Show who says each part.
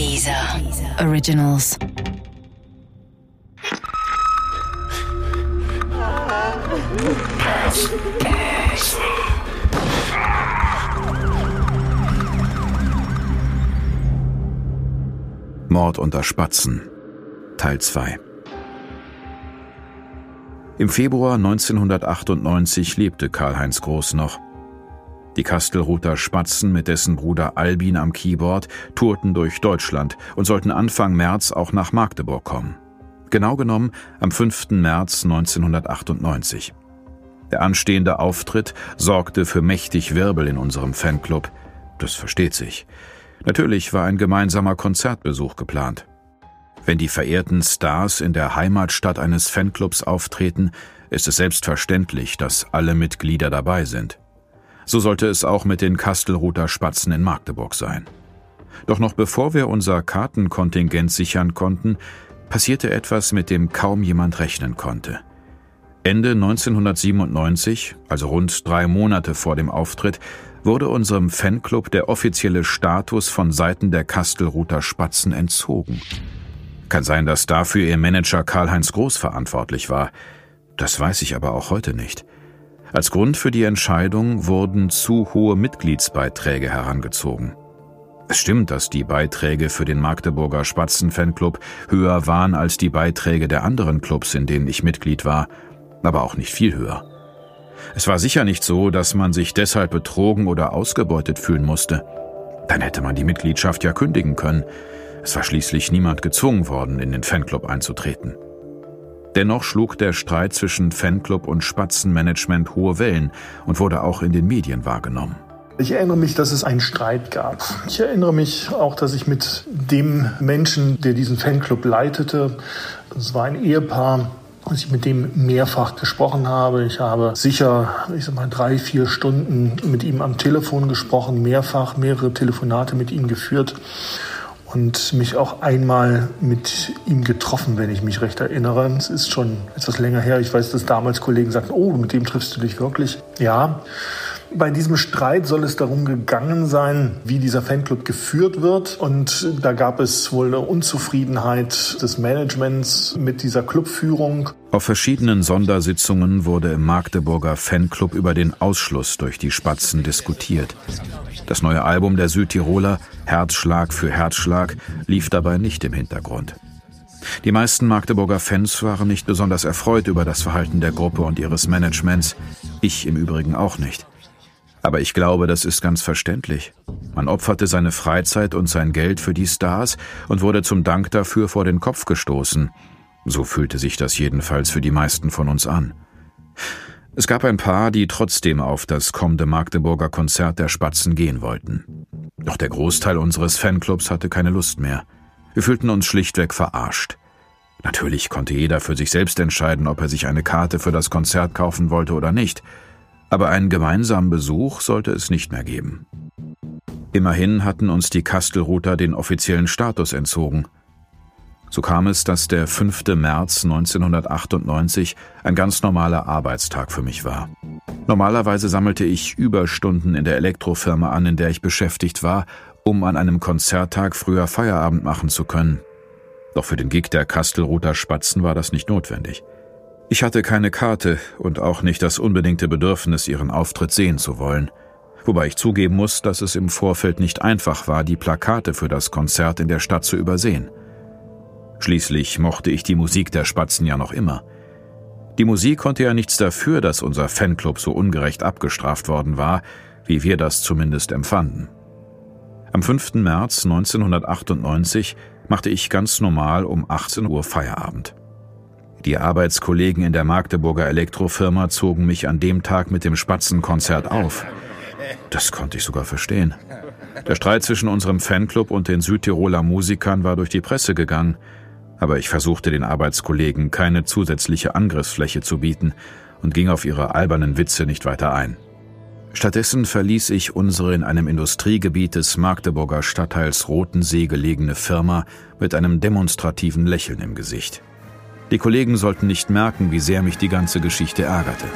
Speaker 1: Dieser Originals.
Speaker 2: Mord unter Spatzen Teil 2 Im Februar 1998 lebte Karl-Heinz Groß noch. Die Kastelruther Spatzen mit dessen Bruder Albin am Keyboard tourten durch Deutschland und sollten Anfang März auch nach Magdeburg kommen. Genau genommen am 5. März 1998. Der anstehende Auftritt sorgte für mächtig Wirbel in unserem Fanclub. Das versteht sich. Natürlich war ein gemeinsamer Konzertbesuch geplant. Wenn die verehrten Stars in der Heimatstadt eines Fanclubs auftreten, ist es selbstverständlich, dass alle Mitglieder dabei sind. So sollte es auch mit den Kastelruther Spatzen in Magdeburg sein. Doch noch bevor wir unser Kartenkontingent sichern konnten, passierte etwas, mit dem kaum jemand rechnen konnte. Ende 1997, also rund drei Monate vor dem Auftritt, wurde unserem Fanclub der offizielle Status von Seiten der Kastelruther Spatzen entzogen. Kann sein, dass dafür ihr Manager Karl-Heinz Groß verantwortlich war. Das weiß ich aber auch heute nicht. Als Grund für die Entscheidung wurden zu hohe Mitgliedsbeiträge herangezogen. Es stimmt, dass die Beiträge für den Magdeburger Spatzen-Fanclub höher waren als die Beiträge der anderen Clubs, in denen ich Mitglied war, aber auch nicht viel höher. Es war sicher nicht so, dass man sich deshalb betrogen oder ausgebeutet fühlen musste. Dann hätte man die Mitgliedschaft ja kündigen können. Es war schließlich niemand gezwungen worden, in den Fanclub einzutreten. Dennoch schlug der Streit zwischen Fanclub und Spatzenmanagement hohe Wellen und wurde auch in den Medien wahrgenommen.
Speaker 3: Ich erinnere mich, dass es einen Streit gab. Ich erinnere mich auch, dass ich mit dem Menschen, der diesen Fanclub leitete, es war ein Ehepaar, dass ich mit dem mehrfach gesprochen habe. Ich habe sicher, ich sag mal, drei, vier Stunden mit ihm am Telefon gesprochen, mehrfach, mehrere Telefonate mit ihm geführt und mich auch einmal mit ihm getroffen, wenn ich mich recht erinnere. Es ist schon etwas länger her. Ich weiß, dass damals Kollegen sagten, oh, mit dem triffst du dich wirklich. Ja. Bei diesem Streit soll es darum gegangen sein, wie dieser Fanclub geführt wird. Und da gab es wohl eine Unzufriedenheit des Managements mit dieser Clubführung.
Speaker 2: Auf verschiedenen Sondersitzungen wurde im Magdeburger Fanclub über den Ausschluss durch die Spatzen diskutiert. Das neue Album der Südtiroler, Herzschlag für Herzschlag, lief dabei nicht im Hintergrund. Die meisten Magdeburger Fans waren nicht besonders erfreut über das Verhalten der Gruppe und ihres Managements, ich im Übrigen auch nicht. Aber ich glaube, das ist ganz verständlich. Man opferte seine Freizeit und sein Geld für die Stars und wurde zum Dank dafür vor den Kopf gestoßen. So fühlte sich das jedenfalls für die meisten von uns an. Es gab ein paar, die trotzdem auf das kommende Magdeburger Konzert der Spatzen gehen wollten. Doch der Großteil unseres Fanclubs hatte keine Lust mehr. Wir fühlten uns schlichtweg verarscht. Natürlich konnte jeder für sich selbst entscheiden, ob er sich eine Karte für das Konzert kaufen wollte oder nicht – aber einen gemeinsamen Besuch sollte es nicht mehr geben. Immerhin hatten uns die Kastelruther den offiziellen Status entzogen. So kam es, dass der 5. März 1998 ein ganz normaler Arbeitstag für mich war. Normalerweise sammelte ich Überstunden in der Elektrofirma an, in der ich beschäftigt war, um an einem Konzerttag früher Feierabend machen zu können. Doch für den Gig der Kastelruther Spatzen war das nicht notwendig. Ich hatte keine Karte und auch nicht das unbedingte Bedürfnis, ihren Auftritt sehen zu wollen. Wobei ich zugeben muss, dass es im Vorfeld nicht einfach war, die Plakate für das Konzert in der Stadt zu übersehen. Schließlich mochte ich die Musik der Spatzen ja noch immer. Die Musik konnte ja nichts dafür, dass unser Fanclub so ungerecht abgestraft worden war, wie wir das zumindest empfanden. Am 5. März 1998 machte ich ganz normal um 18 Uhr Feierabend. Die Arbeitskollegen in der Magdeburger Elektrofirma zogen mich an dem Tag mit dem Spatzenkonzert auf. Das konnte ich sogar verstehen. Der Streit zwischen unserem Fanclub und den Südtiroler Musikern war durch die Presse gegangen, aber ich versuchte den Arbeitskollegen keine zusätzliche Angriffsfläche zu bieten und ging auf ihre albernen Witze nicht weiter ein. Stattdessen verließ ich unsere in einem Industriegebiet des Magdeburger Stadtteils Rotensee gelegene Firma mit einem demonstrativen Lächeln im Gesicht. Die Kollegen sollten nicht merken, wie sehr mich die ganze Geschichte ärgerte.